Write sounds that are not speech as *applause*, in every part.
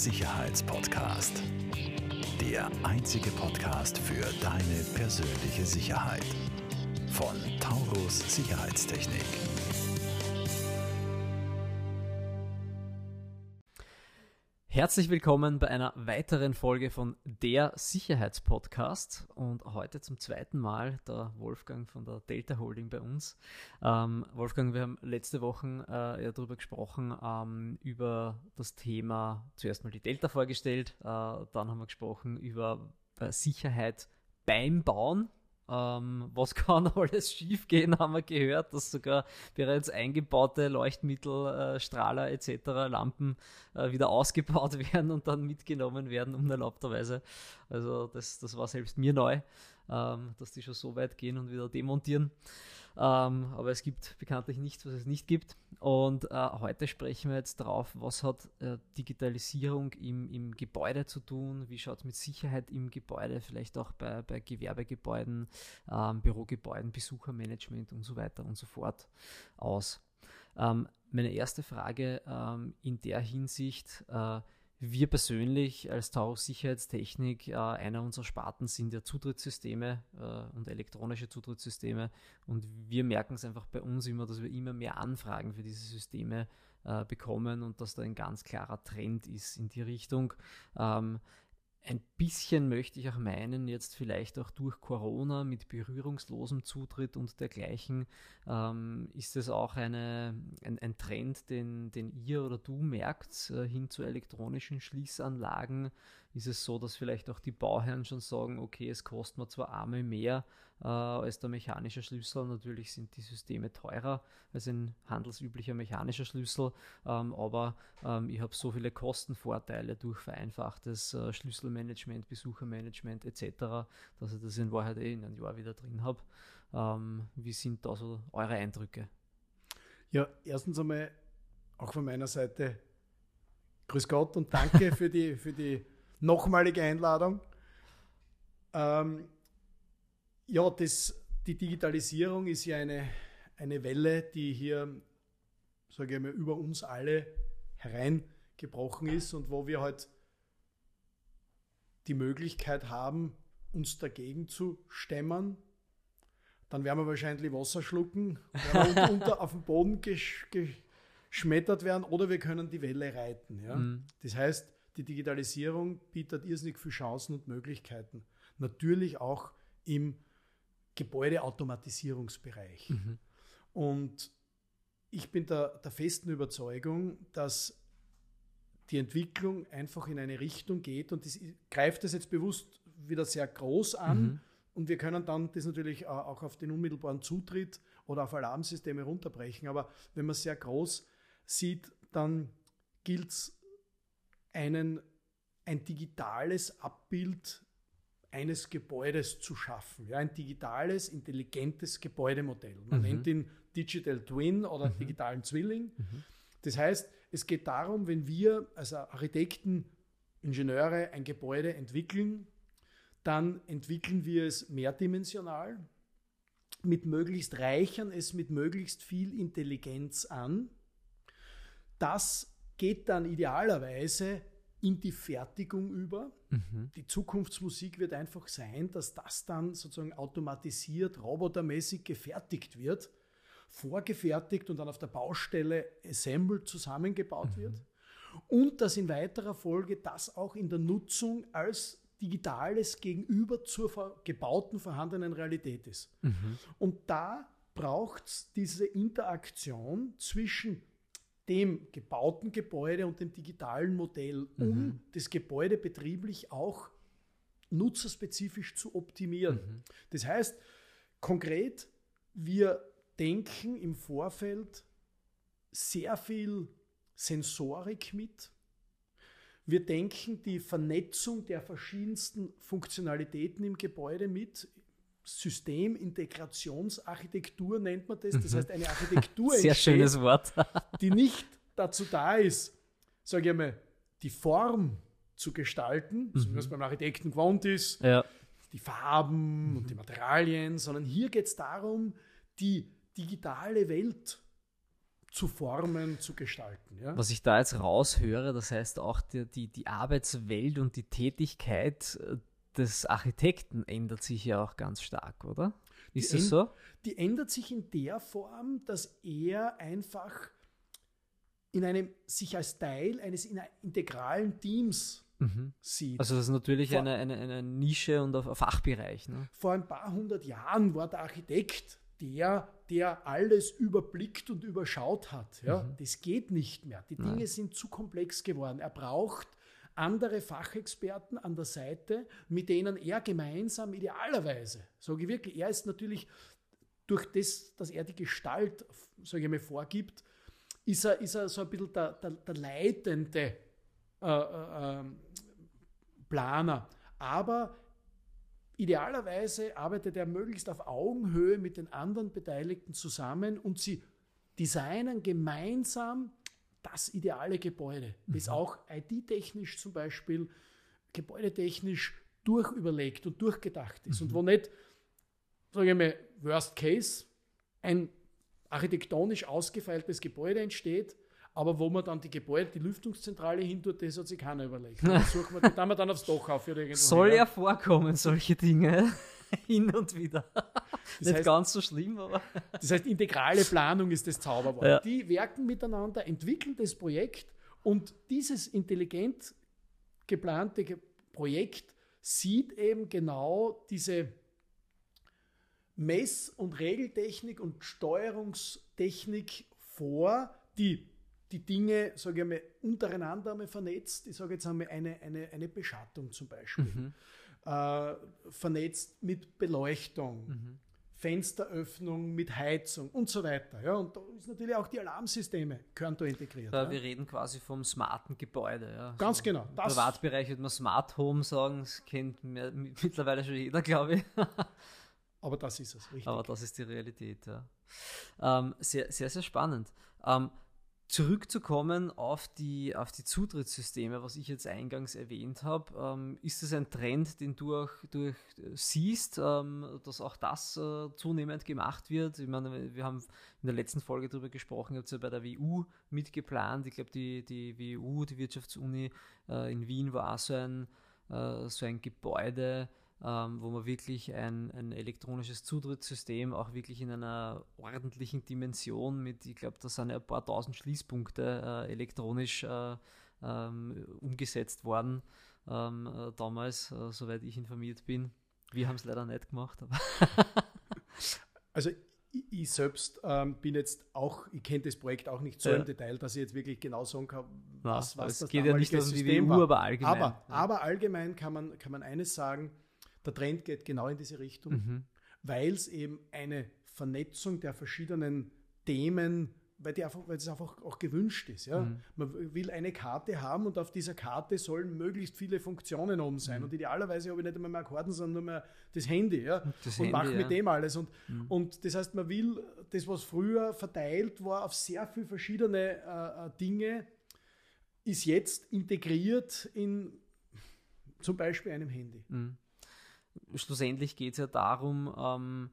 Sicherheitspodcast. Der einzige Podcast für deine persönliche Sicherheit. Von Taurus Sicherheitstechnik. Herzlich willkommen bei einer weiteren Folge von der Sicherheitspodcast und heute zum zweiten Mal der Wolfgang von der Delta Holding bei uns. Ähm, Wolfgang, wir haben letzte Woche äh, ja darüber gesprochen, ähm, über das Thema, zuerst mal die Delta vorgestellt, äh, dann haben wir gesprochen über äh, Sicherheit beim Bauen ähm, was *laughs* kann alles schiefgehen, haben wir gehört, dass sogar bereits eingebaute Leuchtmittel, äh, Strahler etc., Lampen äh, wieder ausgebaut *laughs* werden und dann mitgenommen werden, unerlaubterweise. Also das, das war selbst mir neu, ähm, dass die schon so weit gehen und wieder demontieren. Ähm, aber es gibt bekanntlich nichts, was es nicht gibt. Und äh, heute sprechen wir jetzt drauf, was hat äh, Digitalisierung im, im Gebäude zu tun, wie schaut es mit Sicherheit im Gebäude, vielleicht auch bei, bei Gewerbegebäuden, ähm, Bürogebäuden, Besuchermanagement und so weiter und so fort aus. Ähm, meine erste Frage ähm, in der Hinsicht, äh, wir persönlich als Taurus Sicherheitstechnik, äh, einer unserer Sparten sind ja Zutrittssysteme äh, und elektronische Zutrittssysteme. Und wir merken es einfach bei uns immer, dass wir immer mehr Anfragen für diese Systeme äh, bekommen und dass da ein ganz klarer Trend ist in die Richtung. Ähm, ein bisschen möchte ich auch meinen, jetzt vielleicht auch durch Corona mit berührungslosem Zutritt und dergleichen, ähm, ist es auch eine, ein, ein, Trend, den, den ihr oder du merkt, äh, hin zu elektronischen Schließanlagen. Ist es so, dass vielleicht auch die Bauherren schon sagen, okay, es kostet mir zwar einmal mehr, äh, als der mechanische Schlüssel. Natürlich sind die Systeme teurer als ein handelsüblicher mechanischer Schlüssel, ähm, aber ähm, ich habe so viele Kostenvorteile durch vereinfachtes äh, Schlüsselmanagement, Besuchermanagement etc., dass ich das in Wahrheit eh in einem Jahr wieder drin habe. Ähm, wie sind da so eure Eindrücke? Ja, erstens einmal auch von meiner Seite Grüß Gott und danke für die, für die nochmalige Einladung. Ähm, ja, das, die Digitalisierung ist ja eine, eine Welle, die hier, sage ich mal, über uns alle hereingebrochen ist und wo wir halt die Möglichkeit haben, uns dagegen zu stemmen. Dann werden wir wahrscheinlich Wasser schlucken, werden *laughs* unter, auf den Boden gesch, geschmettert werden oder wir können die Welle reiten. Ja? Mhm. Das heißt, die Digitalisierung bietet irrsinnig viele Chancen und Möglichkeiten. Natürlich auch im Gebäudeautomatisierungsbereich. Mhm. Und ich bin der, der festen Überzeugung, dass die Entwicklung einfach in eine Richtung geht und das greift das jetzt bewusst wieder sehr groß an mhm. und wir können dann das natürlich auch auf den unmittelbaren Zutritt oder auf Alarmsysteme runterbrechen. Aber wenn man sehr groß sieht, dann gilt es ein digitales Abbild eines Gebäudes zu schaffen. Ja, ein digitales, intelligentes Gebäudemodell. Man mhm. nennt ihn Digital Twin oder mhm. digitalen Zwilling. Mhm. Das heißt, es geht darum, wenn wir als Architekten, Ingenieure ein Gebäude entwickeln, dann entwickeln wir es mehrdimensional, mit möglichst reichern es mit möglichst viel Intelligenz an. Das geht dann idealerweise in die Fertigung über. Mhm. Die Zukunftsmusik wird einfach sein, dass das dann sozusagen automatisiert, robotermäßig gefertigt wird, vorgefertigt und dann auf der Baustelle assembled zusammengebaut mhm. wird. Und dass in weiterer Folge das auch in der Nutzung als digitales Gegenüber zur gebauten vorhandenen Realität ist. Mhm. Und da braucht es diese Interaktion zwischen dem gebauten Gebäude und dem digitalen Modell, um mhm. das Gebäude betrieblich auch nutzerspezifisch zu optimieren. Mhm. Das heißt, konkret, wir denken im Vorfeld sehr viel Sensorik mit. Wir denken die Vernetzung der verschiedensten Funktionalitäten im Gebäude mit. Systemintegrationsarchitektur nennt man das. Das mhm. heißt, eine *laughs* Architektur Sehr entsteht, schönes Wort. die nicht dazu da ist, sage ich mal, die Form zu gestalten, mhm. so wie es beim Architekten gewohnt ist, ja. die Farben mhm. und die Materialien, sondern hier geht es darum, die digitale Welt zu formen, zu gestalten. Ja? Was ich da jetzt raushöre, das heißt auch die, die, die Arbeitswelt und die Tätigkeit äh, des Architekten ändert sich ja auch ganz stark, oder? Ist die das so? Die ändert sich in der Form, dass er einfach in einem, sich als Teil eines integralen Teams mhm. sieht. Also das ist natürlich vor, eine, eine, eine Nische und ein Fachbereich. Ne? Vor ein paar hundert Jahren war der Architekt der, der alles überblickt und überschaut hat. Ja? Mhm. Das geht nicht mehr. Die Dinge Nein. sind zu komplex geworden. Er braucht andere Fachexperten an der Seite, mit denen er gemeinsam idealerweise, sage ich wirklich, er ist natürlich durch das, dass er die Gestalt, sage ich mal, vorgibt, ist er, ist er so ein bisschen der, der, der leitende äh, äh, ähm, Planer. Aber idealerweise arbeitet er möglichst auf Augenhöhe mit den anderen Beteiligten zusammen und sie designen gemeinsam das ideale Gebäude, mhm. das auch IT-technisch zum Beispiel, gebäudetechnisch durchüberlegt und durchgedacht ist mhm. und wo nicht, sage ich mal, Worst Case, ein architektonisch ausgefeiltes Gebäude entsteht, aber wo man dann die Gebäude, die Lüftungszentrale hin tut, das hat sich keiner überlegt. Das *laughs* suchen wir, da wir dann aufs Dach auf. Soll ja vorkommen, solche Dinge. *laughs* hin und wieder. Das Nicht heißt, ganz so schlimm, aber. Das heißt, integrale Planung ist das Zauberwort. Ja. Die werken miteinander, entwickeln das Projekt und dieses intelligent geplante Projekt sieht eben genau diese Mess- und Regeltechnik und Steuerungstechnik vor, die die Dinge, sage ich mal, untereinander einmal vernetzt. Ich sage jetzt einmal eine, eine, eine Beschattung zum Beispiel. Mhm. Äh, vernetzt mit Beleuchtung. Mhm. Fensteröffnung mit Heizung und so weiter. Ja, und da ist natürlich auch die Alarmsysteme gehören da integriert. Ja, ja. Wir reden quasi vom smarten Gebäude. Ja. Ganz so genau. Im Privatbereich würde man Smart Home sagen, das kennt mehr, mittlerweile schon jeder, glaube ich. *laughs* Aber das ist es, richtig. Aber das ist die Realität, ja. Ähm, sehr, sehr, sehr spannend. Ähm, zurückzukommen auf die, auf die Zutrittssysteme, was ich jetzt eingangs erwähnt habe, ähm, ist es ein Trend, den du auch durch siehst, ähm, dass auch das äh, zunehmend gemacht wird? Ich meine, wir haben in der letzten Folge darüber gesprochen, ihr habt ja bei der WU mitgeplant. Ich glaube, die, die WU, die Wirtschaftsuni äh, in Wien, war so ein, äh, so ein Gebäude, ähm, wo man wirklich ein, ein elektronisches Zutrittssystem auch wirklich in einer ordentlichen Dimension mit, ich glaube, da sind ja ein paar tausend Schließpunkte äh, elektronisch äh, ähm, umgesetzt worden ähm, äh, damals, äh, soweit ich informiert bin. Wir haben es leider nicht gemacht. *laughs* also ich, selbst ähm, bin jetzt auch, ich kenne das Projekt auch nicht so ja. im Detail, dass ich jetzt wirklich genau sagen kann, was, was das geht ja nicht um die WU, aber allgemein. Aber, ja. aber allgemein kann man, kann man eines sagen, der Trend geht genau in diese Richtung, mhm. weil es eben eine Vernetzung der verschiedenen Themen, weil, die einfach, weil es einfach auch gewünscht ist. Ja? Mhm. Man will eine Karte haben und auf dieser Karte sollen möglichst viele Funktionen oben sein. Mhm. Und idealerweise habe ich nicht einmal mehr Akkorden, sondern nur mehr das Handy. Ja? Das und mache mit ja. dem alles. Und, mhm. und das heißt, man will das, was früher verteilt war auf sehr viele verschiedene äh, äh Dinge, ist jetzt integriert in zum Beispiel einem Handy. Schlussendlich geht es ja darum, ähm,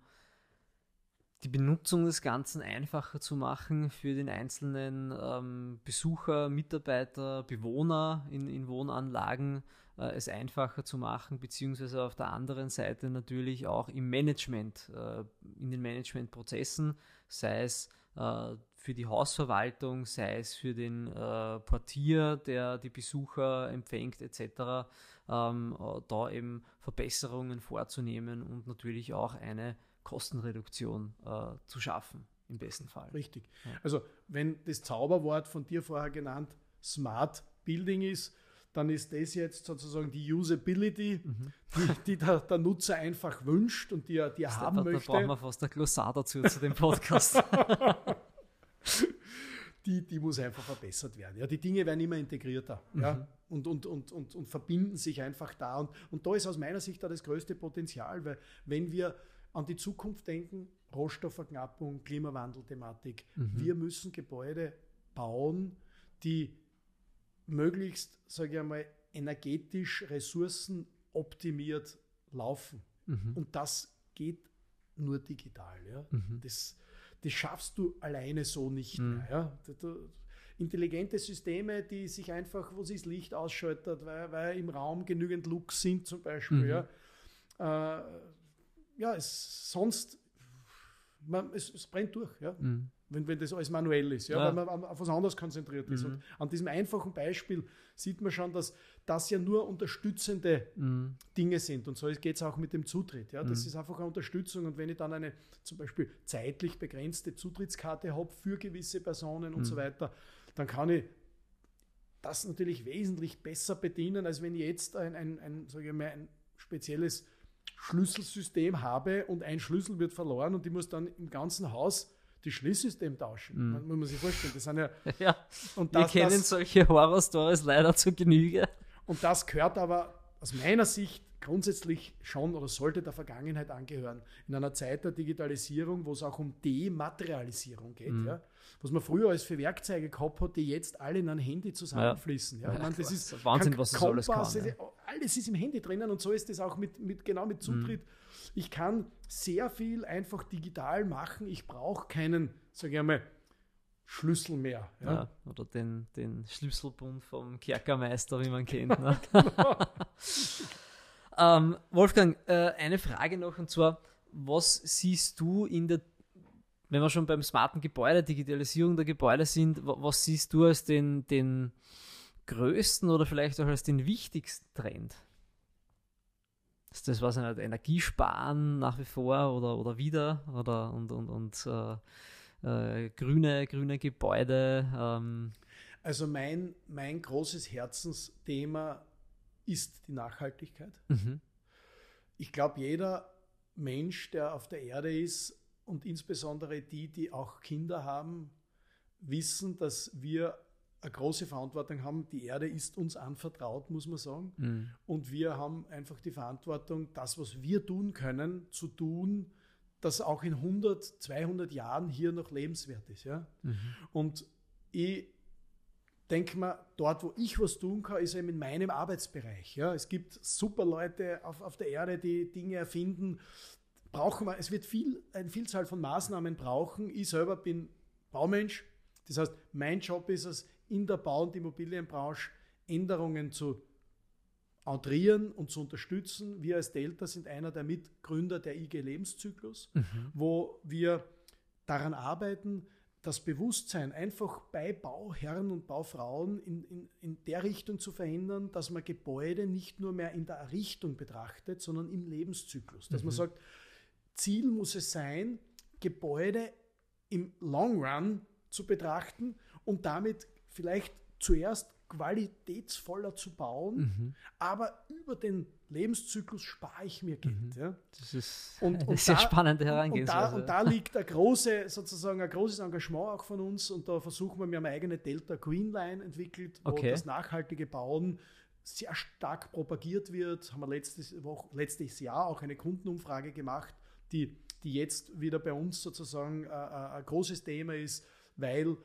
die Benutzung des Ganzen einfacher zu machen für den einzelnen ähm, Besucher, Mitarbeiter, Bewohner in, in Wohnanlagen, äh, es einfacher zu machen, beziehungsweise auf der anderen Seite natürlich auch im Management, äh, in den Managementprozessen, sei es äh, für die Hausverwaltung, sei es für den äh, Portier, der die Besucher empfängt, etc ähm, äh, da eben Verbesserungen vorzunehmen und natürlich auch eine Kostenreduktion äh, zu schaffen, im besten Fall. Richtig. Ja. Also wenn das Zauberwort von dir vorher genannt Smart Building ist, dann ist das jetzt sozusagen die Usability, mhm. die, die der, der, Nutzer einfach wünscht und die er, die er haben da, möchte. Da brauchen wir fast ein Glossar dazu zu dem Podcast. *laughs* die, die muss einfach verbessert werden. Ja, die Dinge werden immer integrierter mhm. ja, und, und, und, und, und verbinden sich einfach da. Und, und da ist aus meiner Sicht da das größte Potenzial, weil wenn wir an die Zukunft denken, Rohstoffverknappung, Klimawandelthematik, mhm. wir müssen Gebäude bauen, die möglichst, sage ich einmal, energetisch ressourcenoptimiert laufen. Mhm. Und das geht nur digital. Ja? Mhm. Das, das schaffst du alleine so nicht mhm. mehr. Ja? Du, du, intelligente Systeme, die sich einfach, wo sich das Licht ausschaltet, weil, weil im Raum genügend Lux sind zum Beispiel. Mhm. Ja, äh, ja es, sonst, man, es, es, brennt durch. Ja. Mhm. Wenn, wenn das alles manuell ist, ja, ja. weil man auf was anderes konzentriert ist. Mhm. Und an diesem einfachen Beispiel sieht man schon, dass das ja nur unterstützende mhm. Dinge sind. Und so geht es auch mit dem Zutritt. Ja? Das mhm. ist einfach eine Unterstützung. Und wenn ich dann eine zum Beispiel zeitlich begrenzte Zutrittskarte habe für gewisse Personen und so mhm. weiter, dann kann ich das natürlich wesentlich besser bedienen, als wenn ich jetzt ein, ein, ein, ich mal, ein spezielles Schlüsselsystem habe und ein Schlüssel wird verloren und ich muss dann im ganzen Haus das Schließsystem tauschen. Mhm. muss man sich vorstellen. Das sind ja, *laughs* ja und das, Wir kennen das, solche Horror-Stories leider zur Genüge. Und das gehört aber aus meiner Sicht grundsätzlich schon oder sollte der Vergangenheit angehören. In einer Zeit der Digitalisierung, wo es auch um Dematerialisierung geht, mhm. ja, was man früher als für Werkzeuge gehabt hat, die jetzt alle in ein Handy zusammenfließen. Ja. Ja. Meine, das ist Wahnsinn, was das alles kann. Ja. Alles ist im Handy drinnen und so ist es auch mit, mit, genau mit Zutritt. Mhm. Ich kann sehr viel einfach digital machen. Ich brauche keinen, sage ich einmal, Schlüssel mehr. Ja? ja? oder den, den Schlüsselbund vom Kerkermeister, wie man kennt. Ne? *laughs* Genau. *laughs* ähm, Wolfgang, äh, eine Frage noch und zwar, was siehst du in der, wenn wir schon beim smarten Gebäude, Digitalisierung der Gebäude sind, was siehst du als den, den größten oder vielleicht auch als den wichtigsten Trend? Ist das was nicht, Energiesparen nach wie vor oder, oder wieder oder und, und, und äh, äh, grüne, grüne Gebäude. Ähm. Also mein, mein großes Herzensthema ist die Nachhaltigkeit. Mhm. Ich glaube, jeder Mensch, der auf der Erde ist und insbesondere die, die auch Kinder haben, wissen, dass wir eine große Verantwortung haben. Die Erde ist uns anvertraut, muss man sagen. Mhm. Und wir haben einfach die Verantwortung, das, was wir tun können, zu tun, das auch in 100, 200 Jahren hier noch lebenswert ist. Ja? Mhm. Und ich denke mal, dort, wo ich was tun kann, ist eben in meinem Arbeitsbereich. Ja? Es gibt super Leute auf, auf der Erde, die Dinge erfinden. Brauchen wir, es wird viel, eine Vielzahl von Maßnahmen brauchen. Ich selber bin Baumensch. Das heißt, mein Job ist es, in der Bau- und Immobilienbranche Änderungen zu entrieren und zu unterstützen. Wir als Delta sind einer der Mitgründer der IG Lebenszyklus, mhm. wo wir daran arbeiten, das Bewusstsein einfach bei Bauherren und Baufrauen in, in, in der Richtung zu verändern, dass man Gebäude nicht nur mehr in der Errichtung betrachtet, sondern im Lebenszyklus. Dass mhm. man sagt, Ziel muss es sein, Gebäude im Long Run zu betrachten und damit vielleicht zuerst qualitätsvoller zu bauen, mhm. aber über den Lebenszyklus spare ich mir Geld. Mhm. Ja. Das ist und, eine und sehr da, spannende Herangehensweise. Und da, und da, liegt ein, große, sozusagen ein großes Engagement auch von uns und da versuchen wir, wir haben eine eigene Delta Green Line entwickelt, wo okay. das nachhaltige Bauen sehr stark propagiert wird. Haben wir letztes, Woche, letztes Jahr auch eine Kundenumfrage gemacht, die, die jetzt wieder bei uns sozusagen äh, äh ein großes Thema ist, weil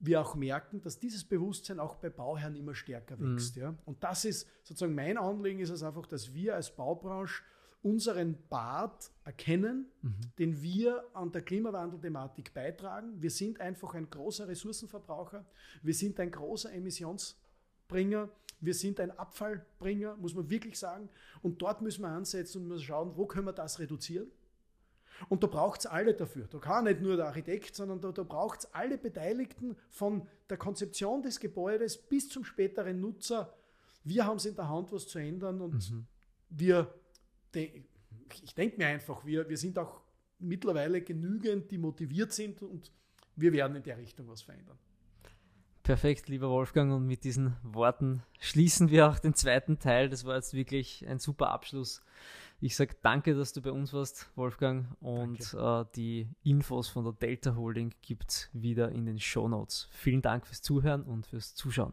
wir auch merken, dass dieses Bewusstsein auch bei Bauherren immer stärker mhm. wächst. Mhm. Ja? Und das ist sozusagen mein Anliegen, ist es einfach, dass wir als Baubranche unseren Part erkennen, mhm. den wir an der Klimawandelthematik beitragen. Wir sind einfach ein großer Ressourcenverbraucher, wir sind ein großer Emissionsbringer, wir sind ein Abfallbringer, muss man wirklich sagen. Und dort müssen wir ansetzen und müssen schauen, wo können wir das reduzieren. Und da braucht es alle dafür. Da kann nicht nur der Architekt, sondern da, da braucht es alle Beteiligten von der Konzeption des Gebäudes bis zum späteren Nutzer. Wir haben es in der Hand, was zu ändern und mhm. wir, ich denke mir einfach, wir, wir sind auch mittlerweile genügend, die motiviert sind und wir werden in der Richtung was verändern. Perfekt, lieber Wolfgang, und mit diesen Worten schließen wir auch den zweiten Teil. Das war jetzt wirklich ein super Abschluss ich sage danke, dass du bei uns warst, Wolfgang. Und äh, die Infos von der Delta Holding gibt es wieder in den Show Notes. Vielen Dank fürs Zuhören und fürs Zuschauen.